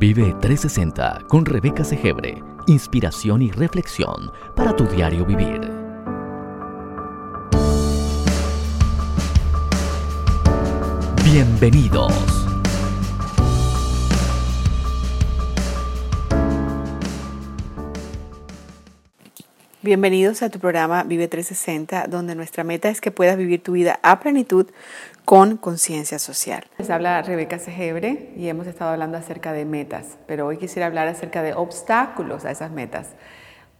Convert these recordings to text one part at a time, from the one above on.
Vive 360 con Rebeca Segebre. Inspiración y reflexión para tu diario vivir. Bienvenidos. Bienvenidos a tu programa Vive 360, donde nuestra meta es que puedas vivir tu vida a plenitud con conciencia social. Les habla Rebeca Segebre y hemos estado hablando acerca de metas, pero hoy quisiera hablar acerca de obstáculos a esas metas.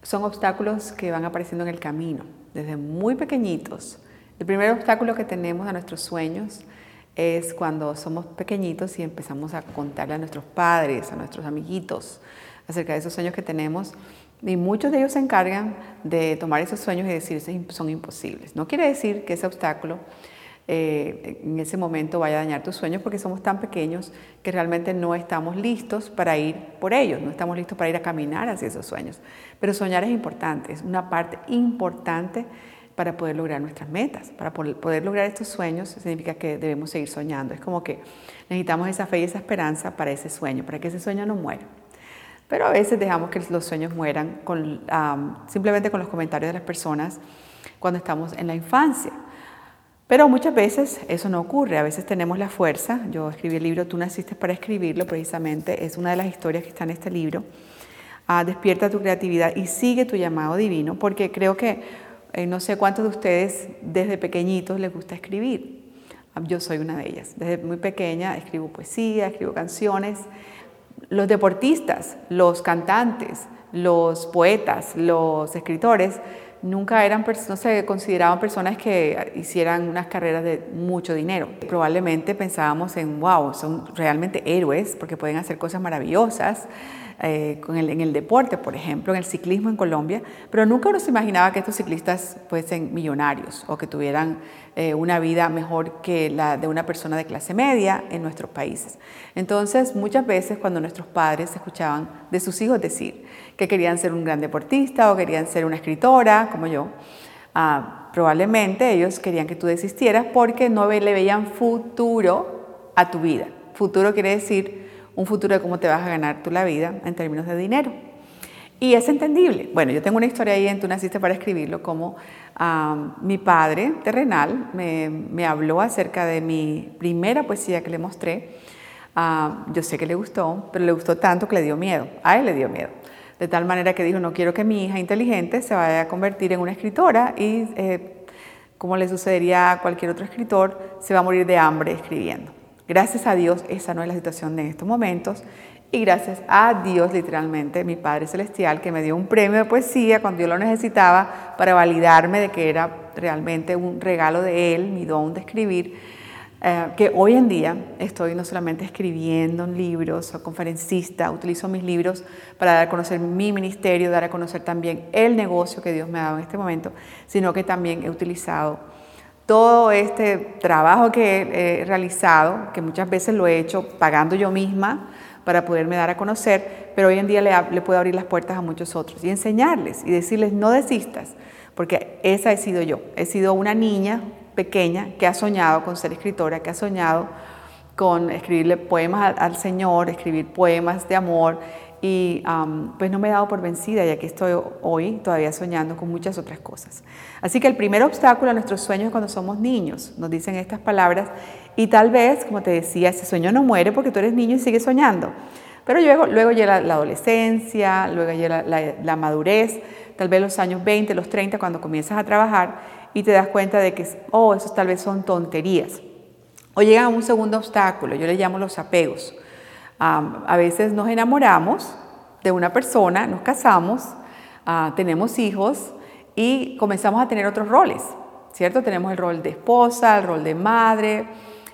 Son obstáculos que van apareciendo en el camino, desde muy pequeñitos. El primer obstáculo que tenemos a nuestros sueños es cuando somos pequeñitos y empezamos a contarle a nuestros padres, a nuestros amiguitos, acerca de esos sueños que tenemos y muchos de ellos se encargan de tomar esos sueños y decir que son imposibles. No quiere decir que ese obstáculo eh, en ese momento vaya a dañar tus sueños porque somos tan pequeños que realmente no estamos listos para ir por ellos, no estamos listos para ir a caminar hacia esos sueños. Pero soñar es importante, es una parte importante para poder lograr nuestras metas. Para poder lograr estos sueños significa que debemos seguir soñando. Es como que necesitamos esa fe y esa esperanza para ese sueño, para que ese sueño no muera. Pero a veces dejamos que los sueños mueran simplemente con los comentarios de las personas cuando estamos en la infancia. Pero muchas veces eso no ocurre, a veces tenemos la fuerza. Yo escribí el libro Tú naciste para escribirlo, precisamente es una de las historias que está en este libro. Ah, despierta tu creatividad y sigue tu llamado divino, porque creo que eh, no sé cuántos de ustedes desde pequeñitos les gusta escribir. Ah, yo soy una de ellas. Desde muy pequeña escribo poesía, escribo canciones los deportistas, los cantantes, los poetas, los escritores, nunca eran, no se consideraban personas que hicieran unas carreras de mucho dinero. Probablemente pensábamos en, wow, son realmente héroes porque pueden hacer cosas maravillosas, eh, en el deporte, por ejemplo, en el ciclismo en Colombia, pero nunca uno se imaginaba que estos ciclistas fuesen millonarios o que tuvieran eh, una vida mejor que la de una persona de clase media en nuestros países. Entonces, muchas veces cuando nuestros padres escuchaban de sus hijos decir que querían ser un gran deportista o querían ser una escritora, como yo, ah, probablemente ellos querían que tú desistieras porque no le veían futuro a tu vida. Futuro quiere decir un futuro de cómo te vas a ganar tú la vida en términos de dinero. Y es entendible. Bueno, yo tengo una historia ahí en Tú naciste para escribirlo, como mi padre terrenal me, habló acerca de mi primera poesía que le mostré. yo sé que le gustó, pero le gustó tanto que le dio miedo. A él le dio miedo. De tal manera que dijo, no quiero que mi hija inteligente se vaya a convertir en una escritora y, eh, como le sucedería a cualquier otro escritor, se va a morir de hambre escribiendo. Gracias a Dios, esa no es la situación de estos momentos. Y gracias a Dios, literalmente, mi Padre Celestial, que me dio un premio de poesía cuando yo lo necesitaba para validarme de que era realmente un regalo de Él, mi don de escribir, eh, que hoy en día estoy no solamente escribiendo libros, soy conferencista, utilizo mis libros para dar a conocer mi ministerio, dar a conocer también el negocio que Dios me ha dado en este momento, sino que también he utilizado todo este trabajo que he realizado, que muchas veces lo he hecho pagando yo misma para poderme dar a conocer, pero hoy en día le, puedo abrir las puertas a muchos otros y enseñarles y decirles no desistas, porque esa he sido yo. He sido una niña pequeña que ha soñado con ser escritora, que ha soñado con escribirle poemas al Señor, escribir poemas de amor, y pues no me he dado por vencida ya que estoy hoy todavía soñando con muchas otras cosas. Así que el primer obstáculo a nuestros sueños es cuando somos niños, nos dicen estas palabras y tal vez, como te decía, ese sueño no muere porque tú eres niño y sigues soñando. Pero luego, luego llega la adolescencia, luego llega la, madurez, tal vez los años 20, los 30, cuando comienzas a trabajar y te das cuenta de que, oh, esos tal vez son tonterías. O llega un segundo obstáculo, yo le llamo los apegos a veces nos enamoramos de una persona, nos casamos, ah, tenemos hijos y comenzamos a tener otros roles, ¿cierto? Tenemos el rol de esposa, el rol de madre,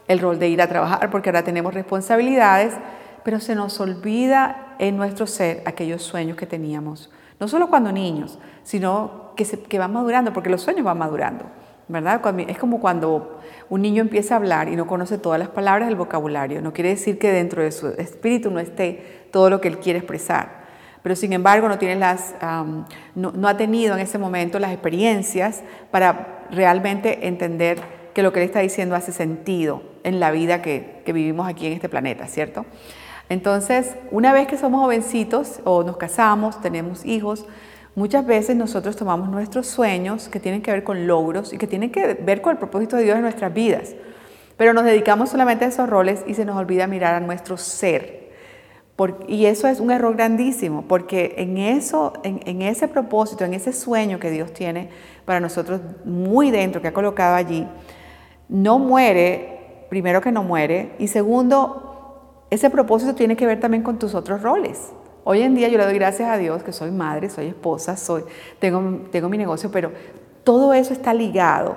el rol de ir a trabajar porque ahora tenemos responsabilidades, pero se nos olvida en nuestro ser aquellos sueños que teníamos, no solo cuando niños, sino que, se, que van madurando, porque los sueños van madurando. ¿Verdad? Es como cuando un niño empieza a hablar y no conoce todas las palabras del vocabulario. No quiere decir que dentro de su espíritu no esté todo lo que él quiere expresar. Pero sin embargo no, tiene las, no, ha tenido en ese momento las experiencias para realmente entender que lo que él está diciendo hace sentido en la vida que, que vivimos aquí en este planeta, ¿cierto? Entonces, una vez que somos jovencitos o nos casamos, tenemos hijos, muchas veces nosotros tomamos nuestros sueños que tienen que ver con logros y que tienen que ver con el propósito de Dios en nuestras vidas, pero nos dedicamos solamente a esos roles y se nos olvida mirar a nuestro ser. y eso es un error grandísimo, porque en, eso, en ese propósito, en ese sueño que Dios tiene para nosotros muy dentro, que ha colocado allí, no muere, primero que no muere, y segundo, ese propósito tiene que ver también con tus otros roles. Hoy en día yo le doy gracias a Dios que soy madre, soy esposa, soy, tengo, tengo mi negocio, pero todo eso está ligado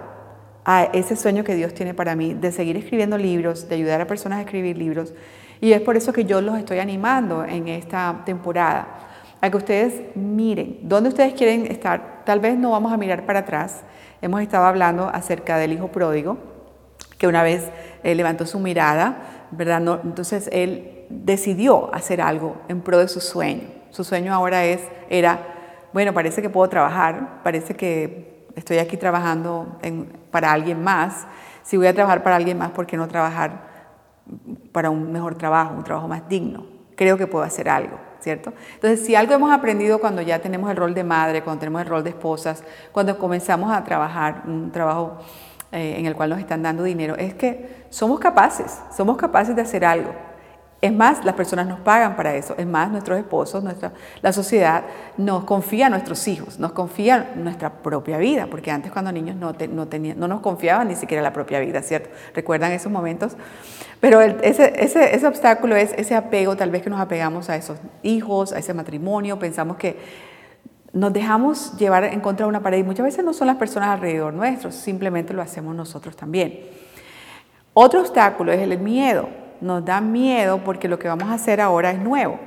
a ese sueño que Dios tiene para mí de seguir escribiendo libros, de ayudar a personas a escribir libros. Y es por eso que yo los estoy animando en esta temporada, a que ustedes miren dónde ustedes quieren estar. Tal vez no vamos a mirar para atrás. Hemos estado hablando acerca del hijo pródigo, que una vez eh, levantó su mirada ¿verdad? Entonces él decidió hacer algo en pro de su sueño. Su sueño ahora es, era, bueno, parece que puedo trabajar, parece que estoy aquí trabajando para alguien más. Si voy a trabajar para alguien más, ¿por qué no trabajar para un mejor trabajo, un trabajo más digno? Creo que puedo hacer algo, ¿cierto? Entonces, si algo hemos aprendido cuando ya tenemos el rol de madre, cuando tenemos el rol de esposas, cuando comenzamos a trabajar un trabajo eh, en el cual nos están dando dinero, es que somos capaces, somos capaces de hacer algo. Es más, las personas nos pagan para eso. Es más, nuestros esposos, nuestra, la sociedad nos confía a nuestros hijos, nos confía nuestra propia vida, porque antes cuando niños no, no, no nos confiaban ni siquiera la propia vida, ¿cierto? ¿Recuerdan esos momentos? Pero ese, ese, ese obstáculo es ese apego, tal vez que nos apegamos a esos hijos, a ese matrimonio, pensamos que nos dejamos llevar en contra de una pared y muchas veces no son las personas alrededor nuestros, simplemente lo hacemos nosotros también. Otro obstáculo es el miedo. Nos da miedo porque lo que vamos a hacer ahora es nuevo.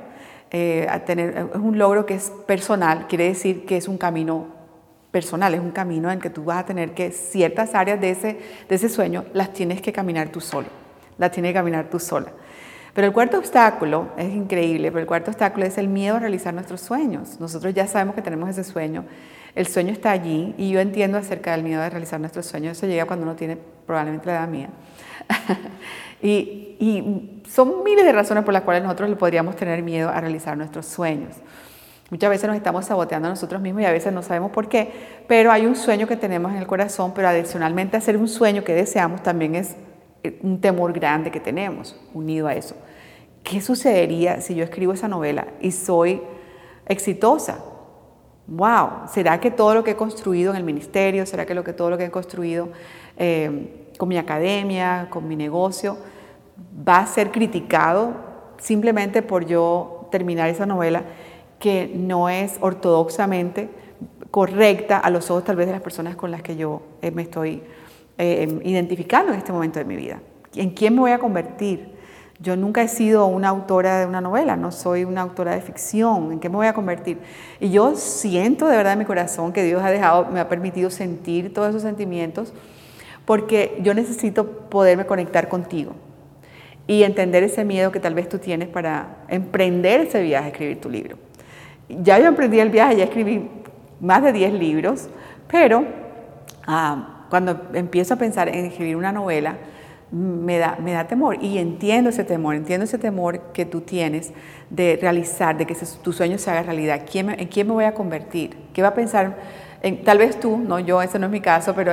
Eh, tener, es un logro que es personal, quiere decir que es un camino personal, es un camino en que tú vas a tener que ciertas áreas de ese, de ese sueño las tienes que caminar tú solo, las tienes que caminar tú sola. Pero el cuarto obstáculo es increíble, pero el cuarto obstáculo es el miedo a realizar nuestros sueños. Nosotros ya sabemos que tenemos ese sueño, el sueño está allí y yo entiendo acerca del miedo de realizar nuestros sueños. Eso llega cuando uno tiene probablemente la edad mía. y, y, son miles de razones por las cuales nosotros le podríamos tener miedo a realizar nuestros sueños. Muchas veces nos estamos saboteando a nosotros mismos y a veces no sabemos por qué, pero hay un sueño que tenemos en el corazón, pero adicionalmente hacer un sueño que deseamos también es un temor grande que tenemos unido a eso. ¿Qué sucedería si yo escribo esa novela y soy exitosa? Wow, ¿será que todo lo que he construido en el ministerio, será que, lo que todo lo que he construido eh, con mi academia, con mi negocio, va a ser criticado simplemente por yo terminar esa novela que no es ortodoxamente correcta a los ojos tal vez de las personas con las que yo eh, me estoy eh, identificando en este momento de mi vida. ¿En quién me voy a convertir? Yo nunca he sido una autora de una novela, no soy una autora de ficción. ¿En qué me voy a convertir? Y yo siento de verdad en mi corazón que Dios ha dejado, me ha permitido sentir todos esos sentimientos, porque yo necesito poderme conectar contigo y entender ese miedo que tal vez tú tienes para emprender ese viaje, a escribir tu libro. Ya yo emprendí el viaje, ya escribí más de 10 libros, pero ah, cuando empiezo a pensar en escribir una novela, me da, me da temor y entiendo ese temor, entiendo ese temor que tú tienes de realizar, de que tu sueño se haga realidad. ¿Quién ¿En quién me voy a convertir? ¿Qué va a pensar? Tal vez tú, no yo, ese no es mi caso, pero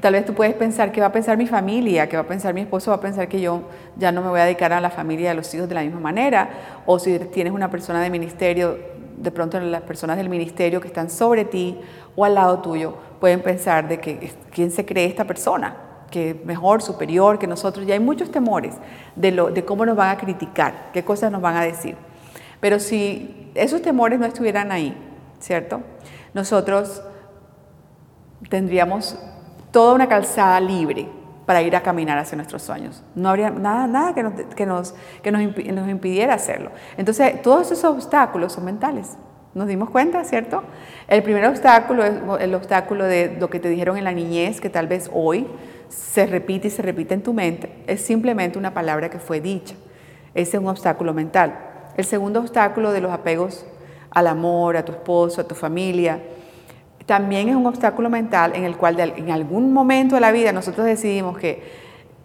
tal vez tú puedes pensar qué va a pensar mi familia, qué va a pensar mi esposo, va a pensar que yo ya no me voy a dedicar a la familia y a los hijos de la misma manera, o si tienes una persona de ministerio, de pronto las personas del ministerio que están sobre ti o al lado tuyo pueden pensar de que quién se cree esta persona, que es mejor, superior que nosotros. Y hay muchos temores de, lo, de cómo nos van a criticar, qué cosas nos van a decir. Pero si esos temores no estuvieran ahí, ¿cierto? Nosotros tendríamos toda una calzada libre para ir a caminar hacia nuestros sueños. No habría nada, nada que, nos, que, nos, que nos impidiera hacerlo. Entonces, todos esos obstáculos son mentales. Nos dimos cuenta, ¿cierto? El primer obstáculo es el obstáculo de lo que te dijeron en la niñez, que tal vez hoy se repite y se repite en tu mente. Es simplemente una palabra que fue dicha. Ese es un obstáculo mental. El segundo obstáculo de los apegos al amor, a tu esposo, a tu familia, también es un obstáculo mental en el cual en algún momento de la vida nosotros decidimos que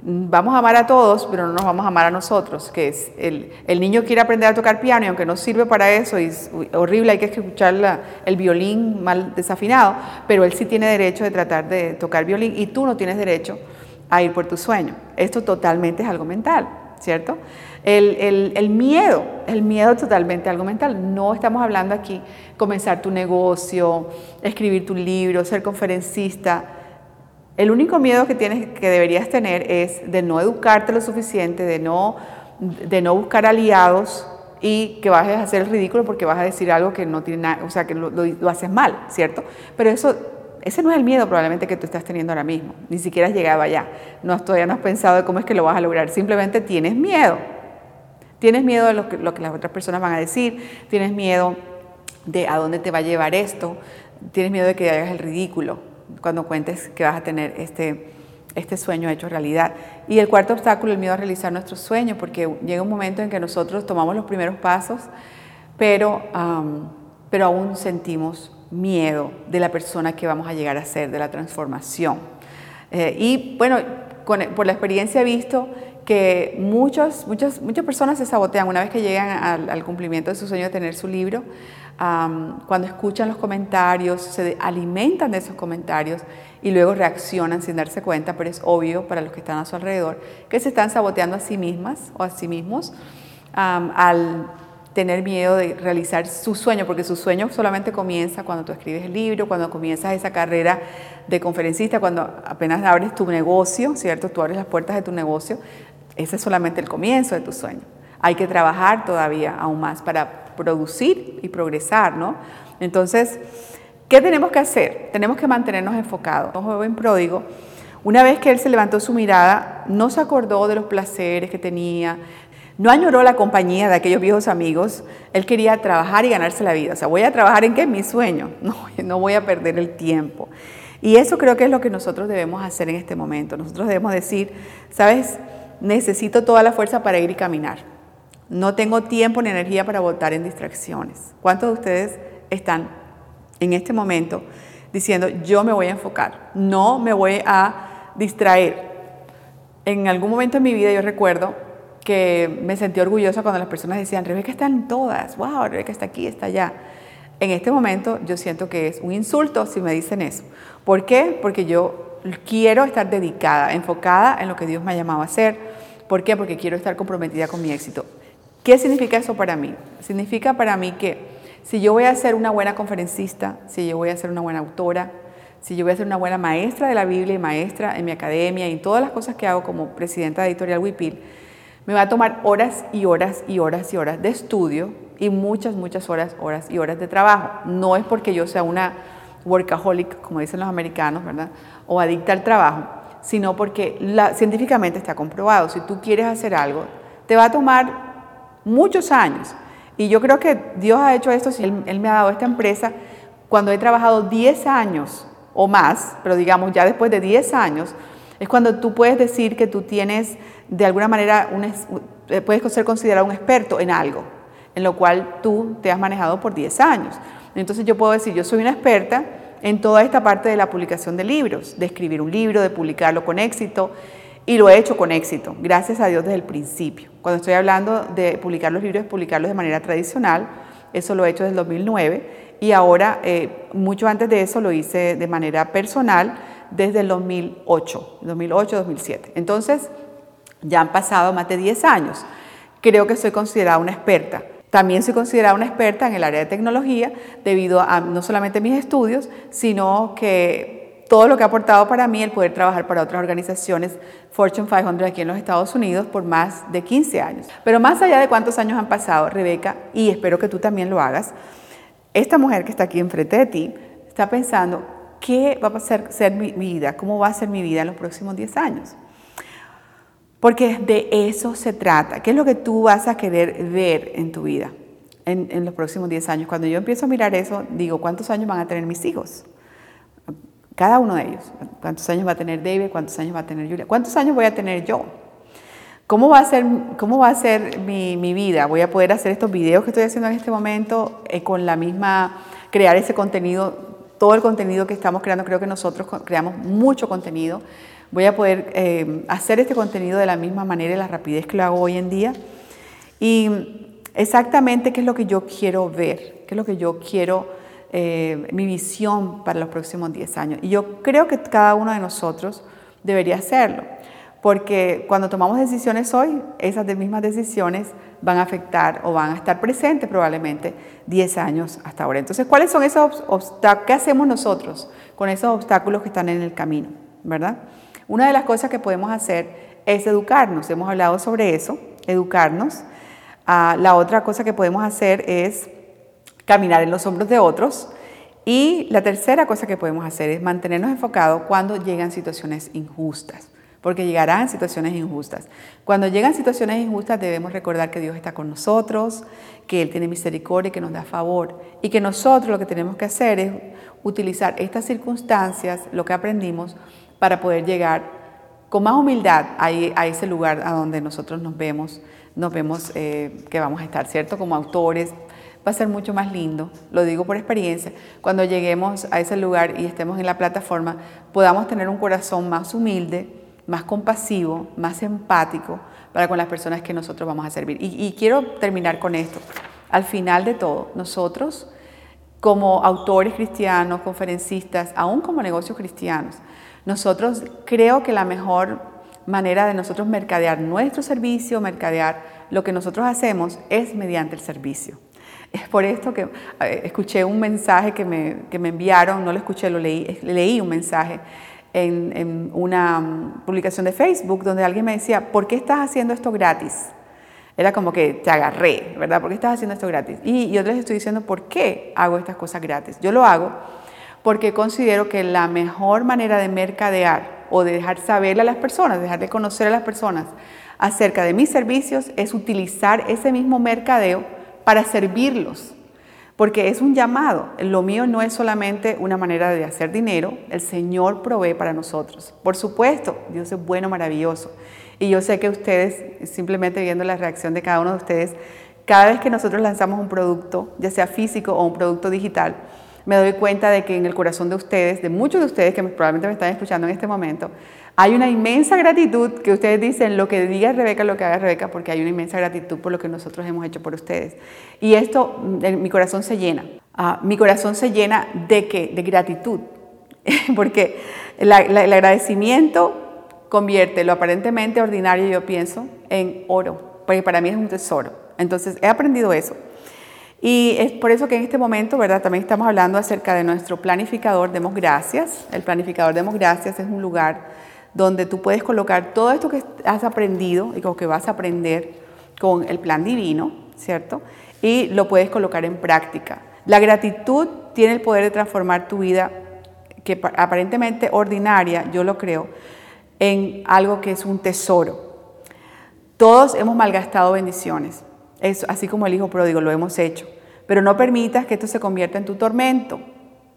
vamos a amar a todos, pero no nos vamos a amar a nosotros, que es el, niño quiere aprender a tocar piano y aunque no sirve para eso, y es horrible, hay que escuchar el violín mal desafinado, pero él sí tiene derecho de tratar de tocar violín y tú no tienes derecho a ir por tu sueño. Esto totalmente es algo mental, ¿cierto? El, el, miedo, el miedo totalmente algo mental. No estamos hablando aquí comenzar tu negocio, escribir tu libro, ser conferencista. El único miedo que, tienes, que deberías tener es de no educarte lo suficiente, de no, de no buscar aliados y que vayas a hacer el ridículo porque vas a decir algo que no tiene nada, o sea, que lo, haces mal, ¿cierto? Pero eso, ese no es el miedo probablemente que tú estás teniendo ahora mismo, ni siquiera has llegado allá, no, todavía no has pensado de cómo es que lo vas a lograr, simplemente tienes miedo, tienes miedo de lo que, las otras personas van a decir, tienes miedo de a dónde te va a llevar esto, tienes miedo de que hagas el ridículo, cuando cuentes que vas a tener este, este sueño hecho realidad. Y el cuarto obstáculo, el miedo a realizar nuestros sueños, porque llega un momento en que nosotros tomamos los primeros pasos, pero, pero aún sentimos miedo de la persona que vamos a llegar a ser, de la transformación. Eh, y bueno, por la experiencia he visto que muchas, muchas, muchas personas se sabotean una vez que llegan al, al cumplimiento de su sueño de tener su libro cuando escuchan los comentarios, se alimentan de esos comentarios y luego reaccionan sin darse cuenta, pero es obvio para los que están a su alrededor que se están saboteando a sí mismas o a sí mismos al tener miedo de realizar su sueño, porque su sueño solamente comienza cuando tú escribes el libro, cuando comienzas esa carrera de conferencista, cuando apenas abres tu negocio, ¿cierto? Tú abres las puertas de tu negocio, ese es solamente el comienzo de tu sueño. Hay que trabajar todavía aún más para producir y progresar, ¿no? Entonces, ¿qué tenemos que hacer? Tenemos que mantenernos enfocados. Un joven pródigo, una vez que él se levantó su mirada, no se acordó de los placeres que tenía, no añoró la compañía de aquellos viejos amigos, él quería trabajar y ganarse la vida. O sea, voy a trabajar en qué? En mi sueño, no, no voy a perder el tiempo. Y eso creo que es lo que nosotros debemos hacer en este momento. Nosotros debemos decir, sabes, necesito toda la fuerza para ir y caminar. No tengo tiempo ni energía para votar en distracciones. ¿Cuántos de ustedes están en este momento diciendo, yo me voy a enfocar, no me voy a distraer? En algún momento en mi vida yo recuerdo que me sentí orgullosa cuando las personas decían, Rebeca están todas, wow, Rebeca está aquí, está allá. En este momento yo siento que es un insulto si me dicen eso. ¿Por qué? Porque yo quiero estar dedicada, enfocada en lo que Dios me ha llamado a hacer. ¿Por qué? Porque quiero estar comprometida con mi éxito. ¿Qué significa eso para mí? Significa para mí que si yo voy a ser una buena conferencista, si yo voy a ser una buena autora, si yo voy a ser una buena maestra de la Biblia y maestra en mi academia y en todas las cosas que hago como presidenta de Editorial Wipil, me va a tomar horas y horas y horas y horas de estudio y muchas, muchas horas, horas y horas de trabajo. No es porque yo sea una workaholic, como dicen los americanos, ¿verdad? O adicta al trabajo, sino porque científicamente está comprobado. Si tú quieres hacer algo, te va a tomar muchos años. Y yo creo que Dios ha hecho esto, si él, me ha dado esta empresa, cuando he trabajado 10 años o más, pero digamos ya después de 10 años, es cuando tú puedes decir que tú tienes de alguna manera, eh, puedes ser considerado un experto en algo, en lo cual tú te has manejado por 10 años. Entonces yo puedo decir, yo soy una experta en toda esta parte de la publicación de libros, de escribir un libro, de publicarlo con éxito, y lo he hecho con éxito, gracias a Dios desde el principio. Cuando estoy hablando de publicar los libros, publicarlos de manera tradicional, eso lo he hecho desde el 2009 y ahora, eh, mucho antes de eso, lo hice de manera personal desde el 2008, 2008-2007. Entonces, ya han pasado más de 10 años. Creo que soy considerada una experta. También soy considerada una experta en el área de tecnología debido a no solamente mis estudios, sino que todo lo que ha aportado para mí el poder trabajar para otras organizaciones Fortune 500 aquí en los Estados Unidos por más de 15 años. Pero más allá de cuántos años han pasado, Rebeca, y espero que tú también lo hagas, esta mujer que está aquí enfrente de ti está pensando, ¿qué va a ser, ser mi vida? ¿Cómo va a ser mi vida en los próximos 10 años? Porque de eso se trata. ¿Qué es lo que tú vas a querer ver en tu vida en, los próximos 10 años? Cuando yo empiezo a mirar eso, digo, ¿cuántos años van a tener mis hijos? Cada uno de ellos. ¿Cuántos años va a tener David? ¿Cuántos años va a tener Julia? ¿Cuántos años voy a tener yo? ¿Cómo va a ser, cómo va a ser mi, mi vida? ¿Voy a poder hacer estos videos que estoy haciendo en este momento eh, con la misma, crear ese contenido, todo el contenido que estamos creando? Creo que nosotros creamos mucho contenido voy a poder eh, hacer este contenido de la misma manera y la rapidez que lo hago hoy en día. Y exactamente qué es lo que yo quiero ver, qué es lo que yo quiero, eh, mi visión para los próximos 10 años. Y yo creo que cada uno de nosotros debería hacerlo, porque cuando tomamos decisiones hoy, esas mismas decisiones van a afectar o van a estar presentes probablemente 10 años hasta ahora. Entonces, ¿cuáles son esos obstáculos? ¿Qué hacemos nosotros con esos obstáculos que están en el camino? ¿Verdad? Una de las cosas que podemos hacer es educarnos. Hemos hablado sobre eso, educarnos. Ah, la otra cosa que podemos hacer es caminar en los hombros de otros. Y la tercera cosa que podemos hacer es mantenernos enfocados cuando llegan situaciones injustas porque llegarán situaciones injustas. Cuando llegan situaciones injustas debemos recordar que Dios está con nosotros, que Él tiene misericordia, que nos da favor y que nosotros lo que tenemos que hacer es utilizar estas circunstancias, lo que aprendimos, para poder llegar con más humildad a, ese lugar a donde nosotros nos vemos, nos vemos eh, que vamos a estar, ¿cierto? Como autores, va a ser mucho más lindo, lo digo por experiencia, cuando lleguemos a ese lugar y estemos en la plataforma, podamos tener un corazón más humilde, más compasivo, más empático para con las personas que nosotros vamos a servir. Y, quiero terminar con esto. Al final de todo, nosotros como autores cristianos, conferencistas, aún como negocios cristianos, nosotros creo que la mejor manera de nosotros mercadear nuestro servicio, mercadear lo que nosotros hacemos es mediante el servicio. Es por esto que eh, escuché un mensaje que me, que me enviaron, no lo escuché, lo leí, leí un mensaje en, una mm, publicación de Facebook donde alguien me decía, ¿por qué estás haciendo esto gratis? Era como que te agarré, ¿verdad? ¿Por qué estás haciendo esto gratis? Y yo les estoy diciendo, ¿por qué hago estas cosas gratis? Yo lo hago porque considero que la mejor manera de mercadear o de dejar saber a las personas, dejar de conocer a las personas acerca de mis servicios es utilizar ese mismo mercadeo para servirlos porque es un llamado. Lo mío no es solamente una manera de hacer dinero, el Señor provee para nosotros. Por supuesto, Dios es bueno, maravilloso. Y yo sé que ustedes, simplemente viendo la reacción de cada uno de ustedes, cada vez que nosotros lanzamos un producto, ya sea físico o un producto digital, me doy cuenta de que en el corazón de ustedes, de muchos de ustedes que probablemente me están escuchando en este momento, hay una inmensa gratitud que ustedes dicen, lo que diga Rebeca, lo que haga Rebeca, porque hay una inmensa gratitud por lo que nosotros hemos hecho por ustedes. Y esto, mi corazón se llena. Ah, mi corazón se llena de qué? De gratitud. porque el agradecimiento convierte lo aparentemente ordinario, yo pienso, en oro, porque para mí es un tesoro. Entonces, he aprendido eso. Y es por eso que en este momento, ¿verdad? También estamos hablando acerca de nuestro planificador Demos Gracias. El planificador Demos Gracias es un lugar donde tú puedes colocar todo esto que has aprendido y lo que vas a aprender con el plan divino, ¿cierto? Y lo puedes colocar en práctica. La gratitud tiene el poder de transformar tu vida, que aparentemente ordinaria, yo lo creo, en algo que es un tesoro. Todos hemos malgastado bendiciones, así como el hijo pródigo lo hemos hecho, pero no permitas que esto se convierta en tu tormento.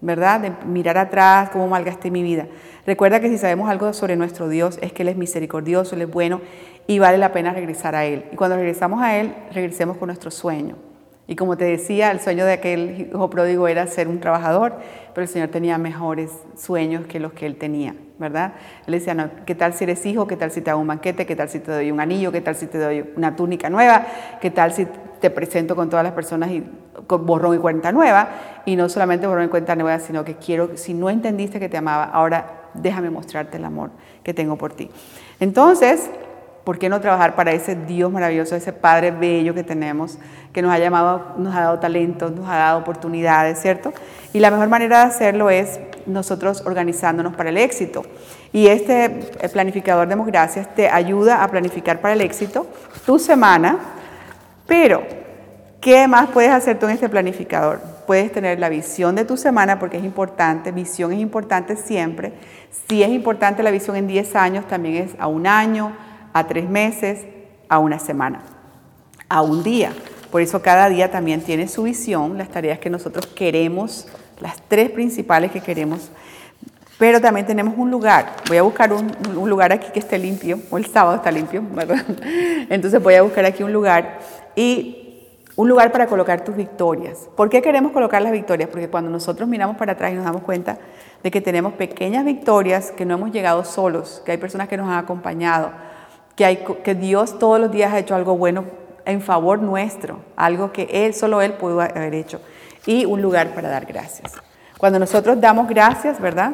¿verdad? De mirar atrás, cómo malgasté mi vida. Recuerda que si sabemos algo sobre nuestro Dios es que Él es misericordioso, Él es bueno y vale la pena regresar a Él. Y cuando regresamos a Él, regresemos con nuestro sueño. Y como te decía, el sueño de aquel hijo pródigo era ser un trabajador, pero el Señor tenía mejores sueños que los que él tenía, ¿verdad? Él decía, no, ¿qué tal si eres hijo? ¿Qué tal si te hago un banquete? ¿Qué tal si te doy un anillo? ¿Qué tal si te doy una túnica nueva? ¿Qué tal si te presento con todas las personas y borrón y cuenta nueva? Y no solamente borrón y cuenta nueva, sino que quiero, si no entendiste que te amaba, ahora déjame mostrarte el amor que tengo por ti. Entonces, ¿Por qué no trabajar para ese Dios maravilloso, ese Padre bello que tenemos, que nos ha llamado, nos ha dado talentos, nos ha dado oportunidades, ¿cierto? Y la mejor manera de hacerlo es nosotros organizándonos para el éxito. Y este planificador de Gracias te ayuda a planificar para el éxito tu semana, pero ¿qué más puedes hacer tú en este planificador? Puedes tener la visión de tu semana porque es importante, visión es importante siempre. Si es importante la visión en 10 años, también es a un año, a tres meses, a una semana, a un día. Por eso cada día también tiene su visión, las tareas que nosotros queremos, las tres principales que queremos. Pero también tenemos un lugar. Voy a buscar un, lugar aquí que esté limpio, o el sábado está limpio, ¿verdad? Entonces voy a buscar aquí un lugar y un lugar para colocar tus victorias. ¿Por qué queremos colocar las victorias? Porque cuando nosotros miramos para atrás y nos damos cuenta de que tenemos pequeñas victorias, que no hemos llegado solos, que hay personas que nos han acompañado, que, hay, que Dios todos los días ha hecho algo bueno en favor nuestro, algo que Él, solo Él pudo haber hecho, y un lugar para dar gracias. Cuando nosotros damos gracias, ¿verdad?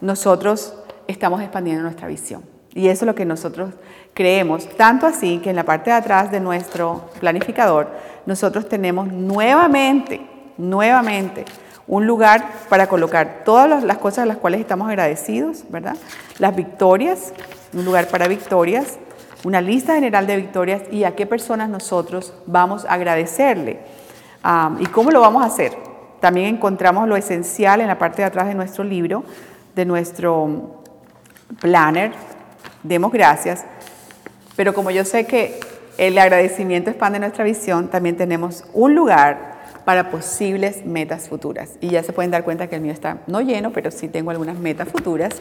Nosotros estamos expandiendo nuestra visión. Y eso es lo que nosotros creemos, tanto así que en la parte de atrás de nuestro planificador nosotros tenemos nuevamente, nuevamente, un lugar para colocar todas las cosas a las cuales estamos agradecidos, ¿verdad? Las victorias, un lugar para victorias, una lista general de victorias y a qué personas nosotros vamos a agradecerle. ¿Y cómo lo vamos a hacer? También encontramos lo esencial en la parte de atrás de nuestro libro, de nuestro planner. Demos gracias. Pero como yo sé que el agradecimiento expande nuestra visión, también tenemos un lugar para posibles metas futuras. Y ya se pueden dar cuenta que el mío está no lleno, pero sí tengo algunas metas futuras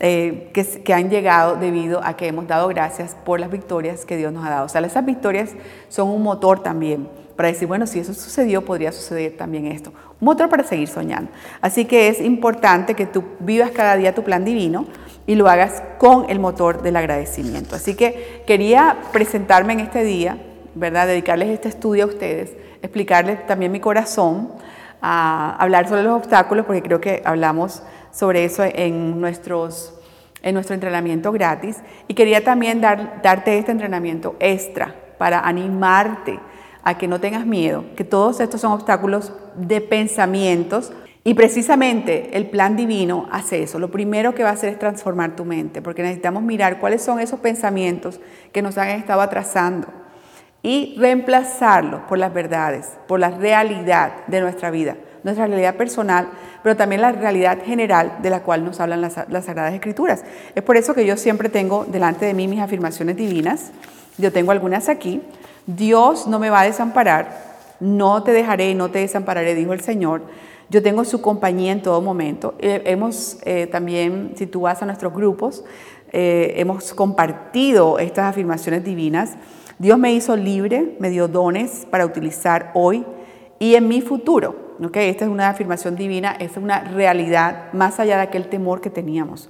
eh, que, que, han llegado debido a que hemos dado gracias por las victorias que Dios nos ha dado. O sea, esas victorias son un motor también para decir, bueno, si eso sucedió, podría suceder también esto. Un motor para seguir soñando. Así que es importante que tú vivas cada día tu plan divino y lo hagas con el motor del agradecimiento. Así que quería presentarme en este día, ¿verdad? Dedicarles este estudio a ustedes, explicarles también mi corazón, hablar sobre los obstáculos, porque creo que hablamos sobre eso en, nuestros, en nuestro entrenamiento gratis. Y quería también dar, darte este entrenamiento extra para animarte a que no tengas miedo, que todos estos son obstáculos de pensamientos y precisamente el plan divino hace eso. Lo primero que va a hacer es transformar tu mente, porque necesitamos mirar cuáles son esos pensamientos que nos han estado atrasando y reemplazarlos por las verdades, por la realidad de nuestra vida, nuestra realidad personal, pero también la realidad general de la cual nos hablan las, Sagradas Escrituras. Es por eso que yo siempre tengo delante de mí mis afirmaciones divinas. Yo tengo algunas aquí. Dios no me va a desamparar, no te dejaré, no te desampararé, dijo el Señor. Yo tengo su compañía en todo momento. Eh, hemos eh, también, si tú vas a nuestros grupos, eh, hemos compartido estas afirmaciones divinas. Dios me hizo libre, me dio dones para utilizar hoy y en mi futuro. ¿okay? Esta es una afirmación divina, es una realidad más allá de aquel temor que teníamos.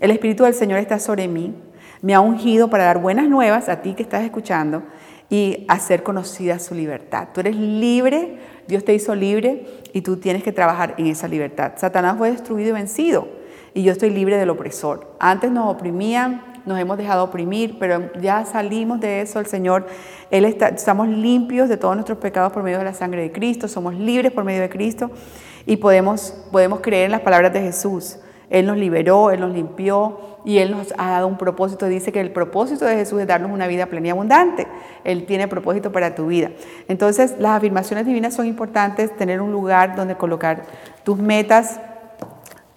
El Espíritu del Señor está sobre mí, me ha ungido para dar buenas nuevas a ti que estás escuchando y hacer conocida su libertad. Tú eres libre, Dios te hizo libre y tú tienes que trabajar en esa libertad. Satanás fue destruido y vencido y yo estoy libre del opresor. Antes nos oprimían, nos hemos dejado oprimir, pero ya salimos de eso. El Señor, Él estamos limpios de todos nuestros pecados por medio de la sangre de Cristo, somos libres por medio de Cristo y podemos, podemos creer en las palabras de Jesús. Él nos liberó, Él nos limpió y Él nos ha dado un propósito. Dice que el propósito de Jesús es darnos una vida plena y abundante. Él tiene propósito para tu vida. Entonces, las afirmaciones divinas son importantes, tener un lugar donde colocar tus metas,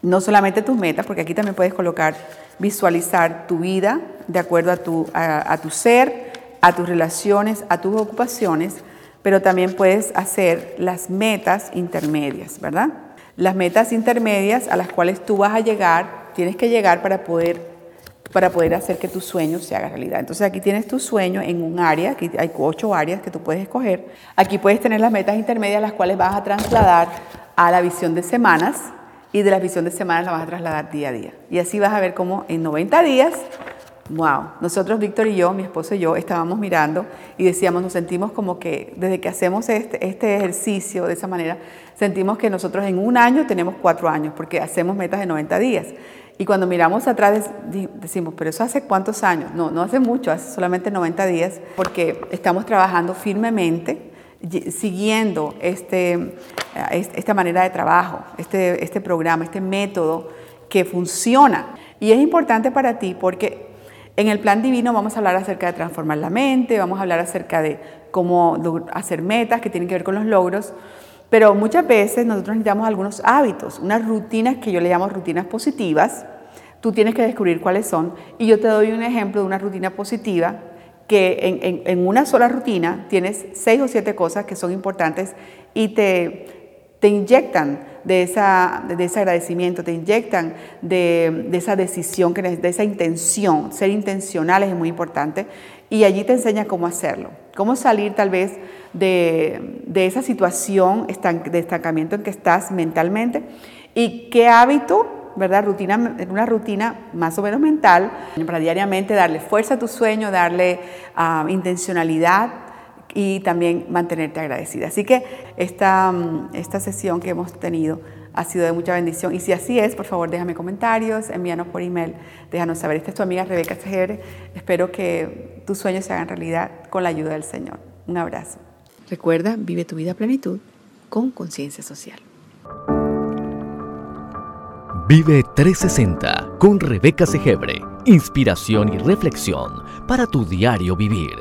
no solamente tus metas, porque aquí también puedes colocar, visualizar tu vida de acuerdo a tu, a tu ser, a tus relaciones, a tus ocupaciones, pero también puedes hacer las metas intermedias, ¿verdad? las metas intermedias a las cuales tú vas a llegar, tienes que llegar para poder, para poder hacer que tu sueño se haga realidad. Entonces aquí tienes tu sueño en un área, aquí hay ocho áreas que tú puedes escoger. Aquí puedes tener las metas intermedias las cuales vas a trasladar a la visión de semanas y de la visión de semanas la vas a trasladar día a día. Y así vas a ver cómo en 90 días Wow, nosotros, Víctor y yo, mi esposo y yo, estábamos mirando y decíamos, nos sentimos como que desde que hacemos este, este, ejercicio de esa manera, sentimos que nosotros en un año tenemos cuatro años, porque hacemos metas de 90 días. Y cuando miramos atrás decimos, pero eso hace cuántos años? No, no hace mucho, hace solamente 90 días, porque estamos trabajando firmemente, siguiendo este, esta manera de trabajo, este, este programa, este método que funciona. Y es importante para ti porque en el plan divino vamos a hablar acerca de transformar la mente, vamos a hablar acerca de cómo hacer metas que tienen que ver con los logros, pero muchas veces nosotros necesitamos algunos hábitos, unas rutinas que yo le llamo rutinas positivas. Tú tienes que descubrir cuáles son y yo te doy un ejemplo de una rutina positiva que en, una sola rutina tienes seis o siete cosas que son importantes y te, inyectan de, esa, de ese agradecimiento, te inyectan de, esa decisión, de esa intención. Ser intencionales es muy importante. Y allí te enseña cómo hacerlo, cómo salir tal vez de, esa situación de estancamiento en que estás mentalmente y qué hábito, ¿verdad? Rutina, una rutina más o menos mental para diariamente darle fuerza a tu sueño, darle ah, intencionalidad y también mantenerte agradecida. Así que esta, esta sesión que hemos tenido ha sido de mucha bendición. Y si así es, por favor, déjame comentarios, envíanos por email, déjanos saber. Esta es tu amiga Rebeca Segere. Espero que tus sueños se hagan realidad con la ayuda del Señor. Un abrazo. Recuerda, vive tu vida a plenitud con conciencia social. Vive 360 con Rebeca Segebre. Inspiración y reflexión para tu diario vivir.